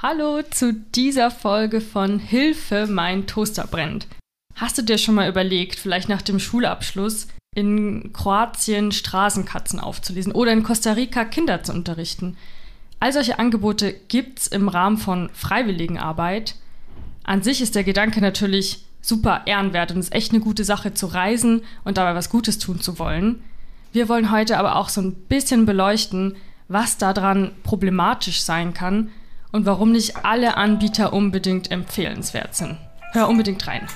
Hallo zu dieser Folge von Hilfe, mein Toaster brennt. Hast du dir schon mal überlegt, vielleicht nach dem Schulabschluss in Kroatien Straßenkatzen aufzulesen oder in Costa Rica Kinder zu unterrichten? All solche Angebote gibt es im Rahmen von Freiwilligenarbeit. An sich ist der Gedanke natürlich super ehrenwert und es ist echt eine gute Sache zu reisen und dabei was Gutes tun zu wollen. Wir wollen heute aber auch so ein bisschen beleuchten, was daran problematisch sein kann und warum nicht alle Anbieter unbedingt empfehlenswert sind. Hör unbedingt rein.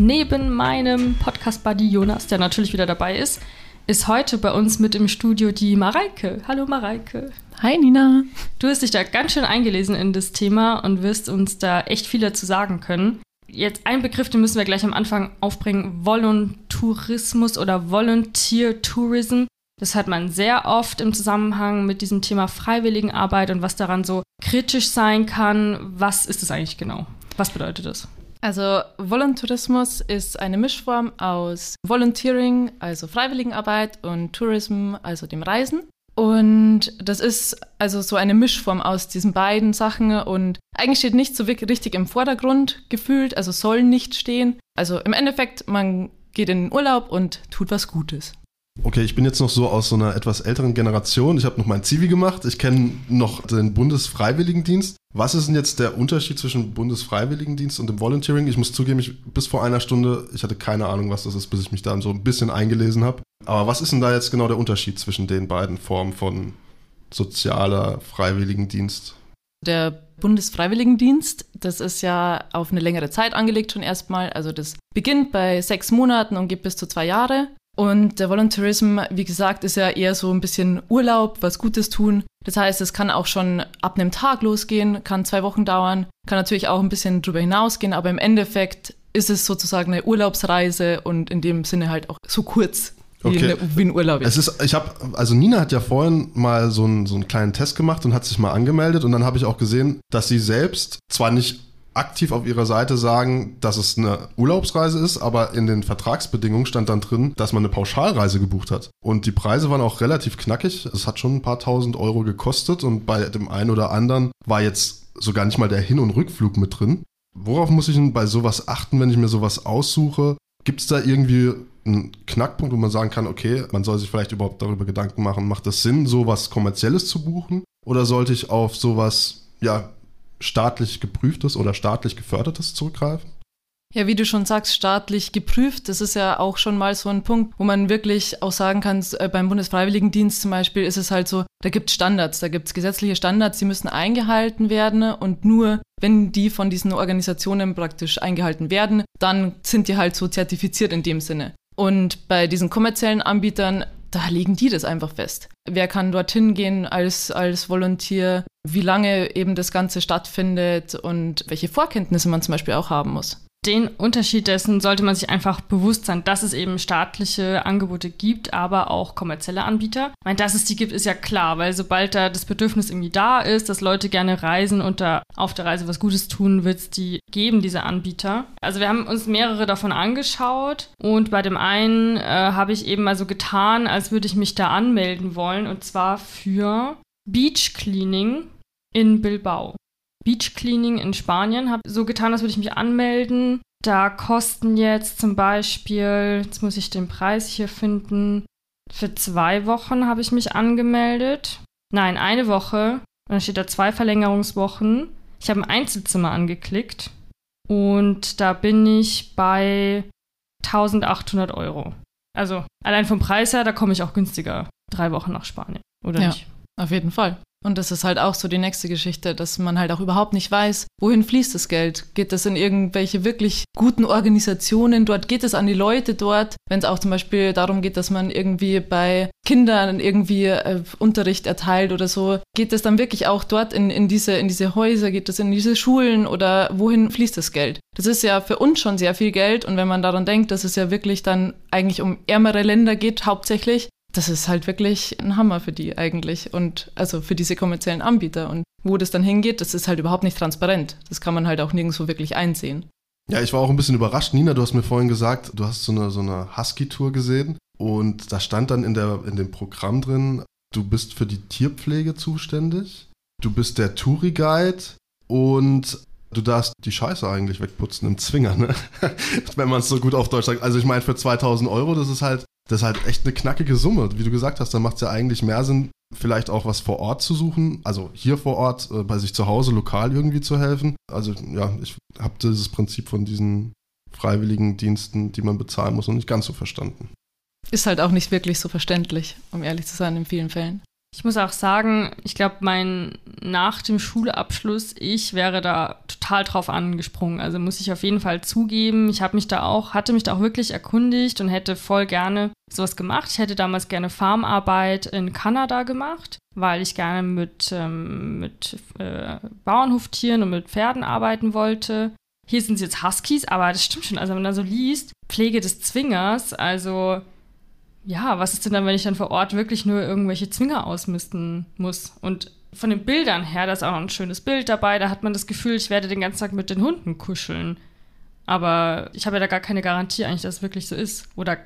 Neben meinem Podcast-Buddy Jonas, der natürlich wieder dabei ist, ist heute bei uns mit im Studio die Mareike. Hallo Mareike. Hi Nina. Du hast dich da ganz schön eingelesen in das Thema und wirst uns da echt viel dazu sagen können. Jetzt ein Begriff, den müssen wir gleich am Anfang aufbringen: Voluntourismus oder Volunteer Tourism. Das hat man sehr oft im Zusammenhang mit diesem Thema Freiwilligenarbeit und was daran so kritisch sein kann. Was ist das eigentlich genau? Was bedeutet das? Also Voluntourismus ist eine Mischform aus Volunteering, also Freiwilligenarbeit, und Tourism, also dem Reisen. Und das ist also so eine Mischform aus diesen beiden Sachen und eigentlich steht nicht so richtig im Vordergrund gefühlt, also soll nicht stehen. Also im Endeffekt, man geht in den Urlaub und tut was Gutes. Okay, ich bin jetzt noch so aus so einer etwas älteren Generation. Ich habe noch mein Zivi gemacht. Ich kenne noch den Bundesfreiwilligendienst. Was ist denn jetzt der Unterschied zwischen Bundesfreiwilligendienst und dem Volunteering? Ich muss zugeben, ich, bis vor einer Stunde, ich hatte keine Ahnung, was das ist, bis ich mich da so ein bisschen eingelesen habe. Aber was ist denn da jetzt genau der Unterschied zwischen den beiden Formen von sozialer Freiwilligendienst? Der Bundesfreiwilligendienst, das ist ja auf eine längere Zeit angelegt schon erstmal. Also das beginnt bei sechs Monaten und geht bis zu zwei Jahre. Und der Volunteerism, wie gesagt, ist ja eher so ein bisschen Urlaub, was Gutes tun. Das heißt, es kann auch schon ab einem Tag losgehen, kann zwei Wochen dauern, kann natürlich auch ein bisschen drüber hinausgehen, aber im Endeffekt ist es sozusagen eine Urlaubsreise und in dem Sinne halt auch so kurz wie, Okay. eine, wie ein Urlaub. Es ist, ich habe, also Nina hat ja vorhin mal so einen, so einen kleinen Test gemacht und hat sich mal angemeldet und dann habe ich auch gesehen, dass sie selbst zwar nicht aktiv auf ihrer Seite sagen, dass es eine Urlaubsreise ist, aber in den Vertragsbedingungen stand dann drin, dass man eine Pauschalreise gebucht hat. Und die Preise waren auch relativ knackig. Es hat schon ein paar tausend Euro gekostet und bei dem einen oder anderen war jetzt sogar nicht mal der Hin- und Rückflug mit drin. Worauf muss ich denn bei sowas achten, wenn ich mir sowas aussuche? Gibt es da irgendwie einen Knackpunkt, wo man sagen kann, okay, man soll sich vielleicht überhaupt darüber Gedanken machen, macht es Sinn, sowas Kommerzielles zu buchen? Oder sollte ich auf sowas, ja, staatlich geprüftes oder staatlich gefördertes zurückgreifen? Ja, wie du schon sagst, staatlich geprüft. Das ist ja auch schon mal so ein Punkt, wo man wirklich auch sagen kann, äh, beim Bundesfreiwilligendienst zum Beispiel ist es halt so, da gibt es Standards, da gibt es gesetzliche Standards, die müssen eingehalten werden und nur wenn die von diesen Organisationen praktisch eingehalten werden, dann sind die halt so zertifiziert in dem Sinne. Und bei diesen kommerziellen Anbietern, da legen die das einfach fest. Wer kann dorthin gehen als, als Volontier, wie lange eben das Ganze stattfindet und welche Vorkenntnisse man zum Beispiel auch haben muss. Den Unterschied dessen sollte man sich einfach bewusst sein, dass es eben staatliche Angebote gibt, aber auch kommerzielle Anbieter. Ich meine, dass es die gibt, ist ja klar, weil sobald da das Bedürfnis irgendwie da ist, dass Leute gerne reisen und da auf der Reise was Gutes tun, wird es die geben, diese Anbieter. Also wir haben uns mehrere davon angeschaut und bei dem einen äh, habe ich eben mal so getan, als würde ich mich da anmelden wollen und zwar für Beach Cleaning in Bilbao. Beach Cleaning in Spanien. Habe so getan, als würde ich mich anmelden. Da kosten jetzt zum Beispiel, jetzt muss ich den Preis hier finden, für zwei Wochen habe ich mich angemeldet. Nein, eine Woche. Und dann steht da zwei Verlängerungswochen. Ich habe ein Einzelzimmer angeklickt und da bin ich bei 1800 Euro. Also allein vom Preis her, da komme ich auch günstiger. Drei Wochen nach Spanien, oder Ja. nicht? Auf jeden Fall. Und das ist halt auch so die nächste Geschichte, dass man halt auch überhaupt nicht weiß, wohin fließt das Geld? Geht das in irgendwelche wirklich guten Organisationen dort? Geht es an die Leute dort? Wenn es auch zum Beispiel darum geht, dass man irgendwie bei Kindern irgendwie äh, Unterricht erteilt oder so, geht es dann wirklich auch dort in, in, diese, in diese Häuser? Geht das in diese Schulen oder wohin fließt das Geld? Das ist ja für uns schon sehr viel Geld und wenn man daran denkt, dass es ja wirklich dann eigentlich um ärmere Länder geht, hauptsächlich, das ist halt wirklich ein Hammer für die eigentlich und also für diese kommerziellen Anbieter. Und wo das dann hingeht, das ist halt überhaupt nicht transparent. Das kann man halt auch nirgendwo wirklich einsehen. Ja, ich war auch ein bisschen überrascht. Nina, du hast mir vorhin gesagt, du hast so eine, so eine Husky-Tour gesehen und da stand dann in, der, in dem Programm drin, du bist für die Tierpflege zuständig, du bist der Touri-Guide und du darfst die Scheiße eigentlich wegputzen im Zwinger, ne? wenn man es so gut auf Deutsch sagt. Also ich meine, für 2000 Euro, das ist halt, das ist halt echt eine knackige Summe. Wie du gesagt hast, dann macht es ja eigentlich mehr Sinn, vielleicht auch was vor Ort zu suchen, also hier vor Ort äh, bei sich zu Hause lokal irgendwie zu helfen. Also ja, ich habe dieses Prinzip von diesen freiwilligen Diensten, die man bezahlen muss, noch nicht ganz so verstanden. Ist halt auch nicht wirklich so verständlich, um ehrlich zu sein, in vielen Fällen. Ich muss auch sagen, ich glaube, mein nach dem Schulabschluss, ich wäre da total drauf angesprungen. Also muss ich auf jeden Fall zugeben, ich habe mich da auch, hatte mich da auch wirklich erkundigt und hätte voll gerne sowas gemacht. Ich hätte damals gerne Farmarbeit in Kanada gemacht, weil ich gerne mit, ähm, mit äh, Bauernhoftieren und mit Pferden arbeiten wollte. Hier sind es jetzt Huskies, aber das stimmt schon. Also wenn man da so liest, Pflege des Zwingers, also ja, was ist denn dann, wenn ich dann vor Ort wirklich nur irgendwelche Zwinger ausmisten muss? Und von den Bildern her, da ist auch noch ein schönes Bild dabei, da hat man das Gefühl, ich werde den ganzen Tag mit den Hunden kuscheln. Aber ich habe ja da gar keine Garantie eigentlich, dass es wirklich so ist. Oder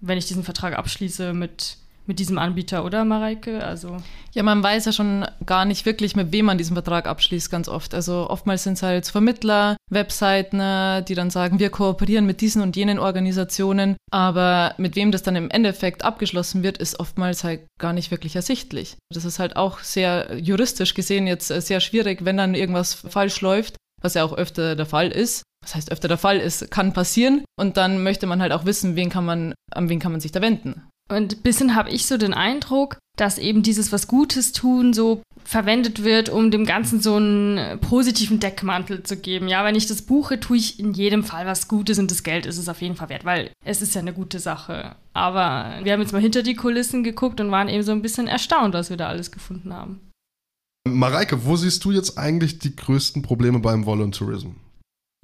wenn ich diesen Vertrag abschließe mit mit diesem Anbieter, oder Mareike? Also ja, man weiß ja schon gar nicht wirklich, mit wem man diesen Vertrag abschließt, ganz oft. Also oftmals sind es halt Vermittler, Webseiten, die dann sagen, wir kooperieren mit diesen und jenen Organisationen. Aber mit wem das dann im Endeffekt abgeschlossen wird, ist oftmals halt gar nicht wirklich ersichtlich. Das ist halt auch sehr juristisch gesehen jetzt äh, sehr schwierig, wenn dann irgendwas falsch läuft, was ja auch öfter der Fall ist. Was heißt öfter der Fall ist, kann passieren. Und dann möchte man halt auch wissen, wen kann man, an wen kann man sich da wenden. Und ein bisschen habe ich so den Eindruck, dass eben dieses was Gutes tun so verwendet wird, um dem Ganzen so einen positiven Deckmantel zu geben. Ja, wenn ich das buche, tue ich in jedem Fall was Gutes und das Geld ist es auf jeden Fall wert, weil es ist ja eine gute Sache. Aber wir haben jetzt mal hinter die Kulissen geguckt und waren eben so ein bisschen erstaunt, was wir da alles gefunden haben. Mareike, wo siehst du jetzt eigentlich die größten Probleme beim Voluntarism?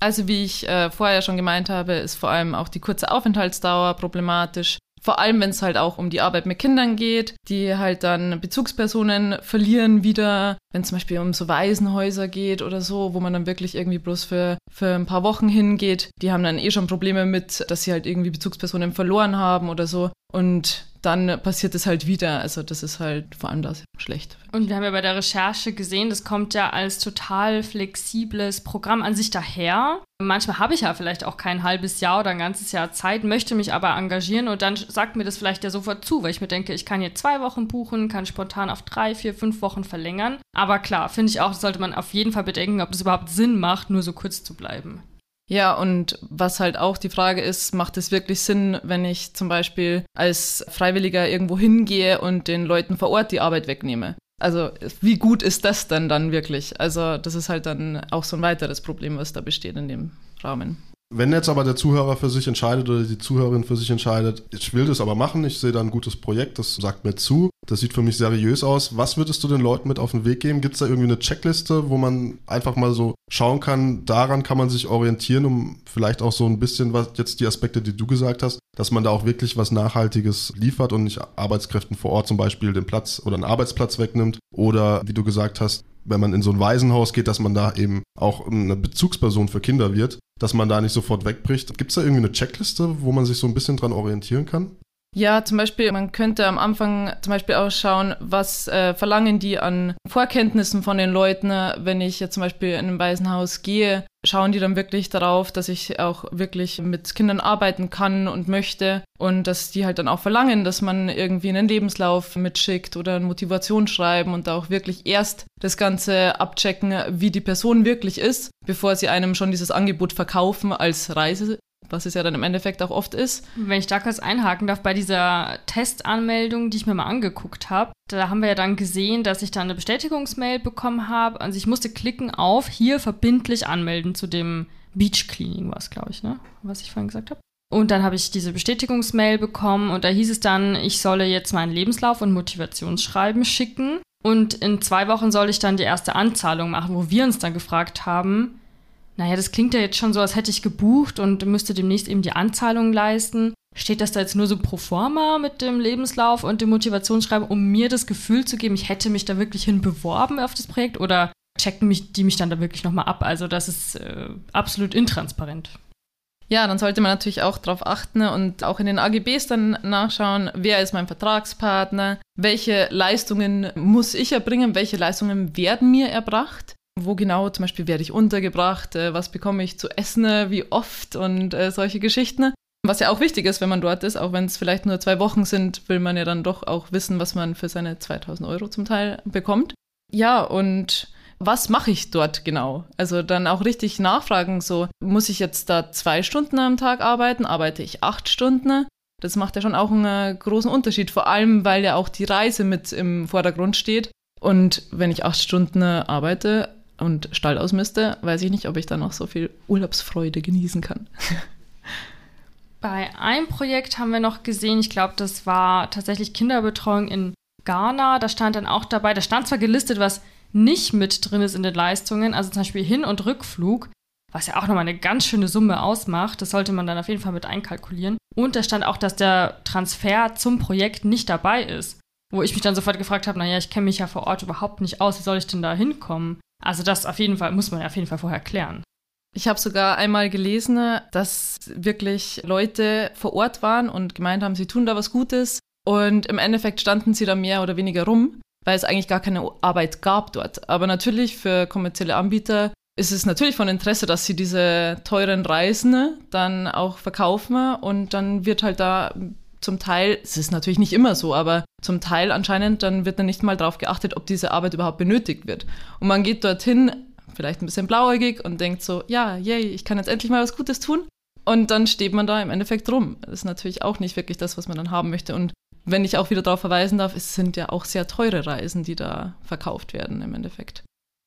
Also wie ich äh, vorher schon gemeint habe, ist vor allem auch die kurze Aufenthaltsdauer problematisch. Vor allem, wenn es halt auch um die Arbeit mit Kindern geht, die halt dann Bezugspersonen verlieren wieder, wenn zum Beispiel um so Waisenhäuser geht oder so, wo man dann wirklich irgendwie bloß für, für ein paar Wochen hingeht. Die haben dann eh schon Probleme mit, dass sie halt irgendwie Bezugspersonen verloren haben oder so. Und dann passiert es halt wieder. Also das ist halt vor allem das schlecht. Und wir haben ja bei der Recherche gesehen, das kommt ja als total flexibles Programm an sich daher. Manchmal habe ich ja vielleicht auch kein halbes Jahr oder ein ganzes Jahr Zeit, möchte mich aber engagieren und dann sagt mir das vielleicht ja sofort zu, weil ich mir denke, ich kann hier zwei Wochen buchen, kann spontan auf drei, vier, fünf Wochen verlängern. Aber klar, finde ich auch, sollte man auf jeden Fall bedenken, ob das überhaupt Sinn macht, nur so kurz zu bleiben. Ja, und was halt auch die Frage ist, macht es wirklich Sinn, wenn ich zum Beispiel als Freiwilliger irgendwo hingehe und den Leuten vor Ort die Arbeit wegnehme? Also wie gut ist das denn dann wirklich? Also das ist halt dann auch so ein weiteres Problem, was da besteht in dem Rahmen. Wenn jetzt aber der Zuhörer für sich entscheidet oder die Zuhörerin für sich entscheidet, ich will das aber machen, ich sehe da ein gutes Projekt, das sagt mir zu, das sieht für mich seriös aus. Was würdest du den Leuten mit auf den Weg geben? Gibt es da irgendwie eine Checkliste, wo man einfach mal so schauen kann, daran kann man sich orientieren, um vielleicht auch so ein bisschen was, jetzt die Aspekte, die du gesagt hast, dass man da auch wirklich was Nachhaltiges liefert und nicht Arbeitskräften vor Ort zum Beispiel den Platz oder einen Arbeitsplatz wegnimmt oder wie du gesagt hast, wenn man in so ein Waisenhaus geht, dass man da eben auch eine Bezugsperson für Kinder wird, dass man da nicht sofort wegbricht. Gibt es da irgendwie eine Checkliste, wo man sich so ein bisschen dran orientieren kann? Ja, zum Beispiel, man könnte am Anfang zum Beispiel auch schauen, was äh, verlangen die an Vorkenntnissen von den Leuten, wenn ich jetzt zum Beispiel in ein Waisenhaus gehe. Schauen die dann wirklich darauf, dass ich auch wirklich mit Kindern arbeiten kann und möchte und dass die halt dann auch verlangen, dass man irgendwie einen Lebenslauf mitschickt oder ein Motivationsschreiben und da auch wirklich erst das Ganze abchecken, wie die Person wirklich ist, bevor sie einem schon dieses Angebot verkaufen als Reise was es ja dann im Endeffekt auch oft ist. Wenn ich da kurz einhaken darf, bei dieser Testanmeldung, die ich mir mal angeguckt habe, da haben wir ja dann gesehen, dass ich da eine Bestätigungsmail bekommen habe. Also ich musste klicken auf hier verbindlich anmelden zu dem Beach Cleaning, was glaube ich, ne? Was ich vorhin gesagt habe. Und dann habe ich diese Bestätigungsmail bekommen und da hieß es dann, ich solle jetzt meinen Lebenslauf und Motivationsschreiben schicken. Und in zwei Wochen soll ich dann die erste Anzahlung machen, wo wir uns dann gefragt haben, naja, das klingt ja jetzt schon so, als hätte ich gebucht und müsste demnächst eben die Anzahlung leisten. Steht das da jetzt nur so pro forma mit dem Lebenslauf und dem Motivationsschreiben, um mir das Gefühl zu geben, ich hätte mich da wirklich hin beworben auf das Projekt? Oder checken mich, die mich dann da wirklich nochmal ab. Also das ist äh, absolut intransparent. Ja, dann sollte man natürlich auch darauf achten und auch in den AGBs dann nachschauen, wer ist mein Vertragspartner, welche Leistungen muss ich erbringen, welche Leistungen werden mir erbracht, wo genau zum Beispiel werde ich untergebracht, äh, was bekomme ich zu essen, wie oft und äh, solche Geschichten. Was ja auch wichtig ist, wenn man dort ist, auch wenn es vielleicht nur zwei Wochen sind, will man ja dann doch auch wissen, was man für seine 2000 Euro zum Teil bekommt. Ja, und was mache ich dort genau? Also dann auch richtig nachfragen, so muss ich jetzt da zwei Stunden am Tag arbeiten, arbeite ich acht Stunden? Das macht ja schon auch einen äh, großen Unterschied, vor allem weil ja auch die Reise mit im Vordergrund steht. Und wenn ich acht Stunden arbeite und Stall ausmiste, weiß ich nicht, ob ich dann noch so viel Urlaubsfreude genießen kann. Bei einem Projekt haben wir noch gesehen, ich glaube, das war tatsächlich Kinderbetreuung in Ghana. Da stand dann auch dabei, da stand zwar gelistet, was nicht mit drin ist in den Leistungen, also zum Beispiel Hin- und Rückflug, was ja auch nochmal eine ganz schöne Summe ausmacht. Das sollte man dann auf jeden Fall mit einkalkulieren. Und da stand auch, dass der Transfer zum Projekt nicht dabei ist. Wo ich mich dann sofort gefragt habe, naja, ich kenne mich ja vor Ort überhaupt nicht aus, wie soll ich denn da hinkommen? Also das auf jeden Fall, muss man auf jeden Fall vorher klären. Ich habe sogar einmal gelesen, dass wirklich Leute vor Ort waren und gemeint haben, sie tun da was Gutes. Und im Endeffekt standen sie da mehr oder weniger rum weil es eigentlich gar keine Arbeit gab dort. Aber natürlich für kommerzielle Anbieter ist es natürlich von Interesse, dass sie diese teuren Reisen dann auch verkaufen und dann wird halt da zum Teil, es ist natürlich nicht immer so, aber zum Teil anscheinend, dann wird dann nicht mal darauf geachtet, ob diese Arbeit überhaupt benötigt wird. Und man geht dorthin, vielleicht ein bisschen blauäugig und denkt so, ja, yay, ich kann jetzt endlich mal was Gutes tun. Und dann steht man da im Endeffekt rum. Das ist natürlich auch nicht wirklich das, was man dann haben möchte. Und wenn ich auch wieder darauf verweisen darf, es sind ja auch sehr teure Reisen, die da verkauft werden im Endeffekt.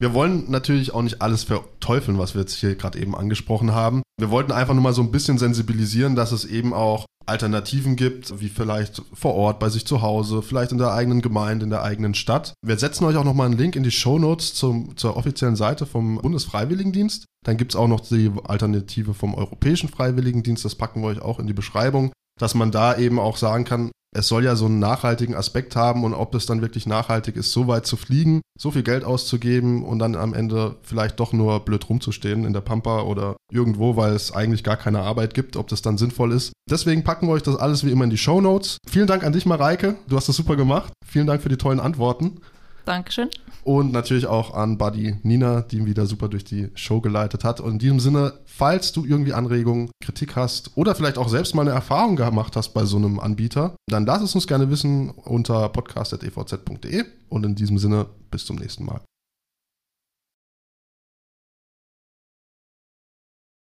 Wir wollen natürlich auch nicht alles verteufeln, was wir jetzt hier gerade eben angesprochen haben. Wir wollten einfach nur mal so ein bisschen sensibilisieren, dass es eben auch Alternativen gibt, wie vielleicht vor Ort, bei sich zu Hause, vielleicht in der eigenen Gemeinde, in der eigenen Stadt. Wir setzen euch auch nochmal einen Link in die Show Notes zum, zur offiziellen Seite vom Bundesfreiwilligendienst. Dann gibt es auch noch die Alternative vom Europäischen Freiwilligendienst, das packen wir euch auch in die Beschreibung, dass man da eben auch sagen kann, es soll ja so einen nachhaltigen Aspekt haben und ob es dann wirklich nachhaltig ist, so weit zu fliegen, so viel Geld auszugeben und dann am Ende vielleicht doch nur blöd rumzustehen in der Pampa oder irgendwo, weil es eigentlich gar keine Arbeit gibt, ob das dann sinnvoll ist. Deswegen packen wir euch das alles wie immer in die Show Notes. Vielen Dank an dich, Mareike. Du hast das super gemacht. Vielen Dank für die tollen Antworten. Dankeschön. Und natürlich auch an Buddy Nina, die ihn wieder super durch die Show geleitet hat. Und in diesem Sinne, falls du irgendwie Anregungen, Kritik hast oder vielleicht auch selbst mal eine Erfahrung gemacht hast bei so einem Anbieter, dann lass es uns gerne wissen unter podcast.evz.de. Und in diesem Sinne, bis zum nächsten Mal.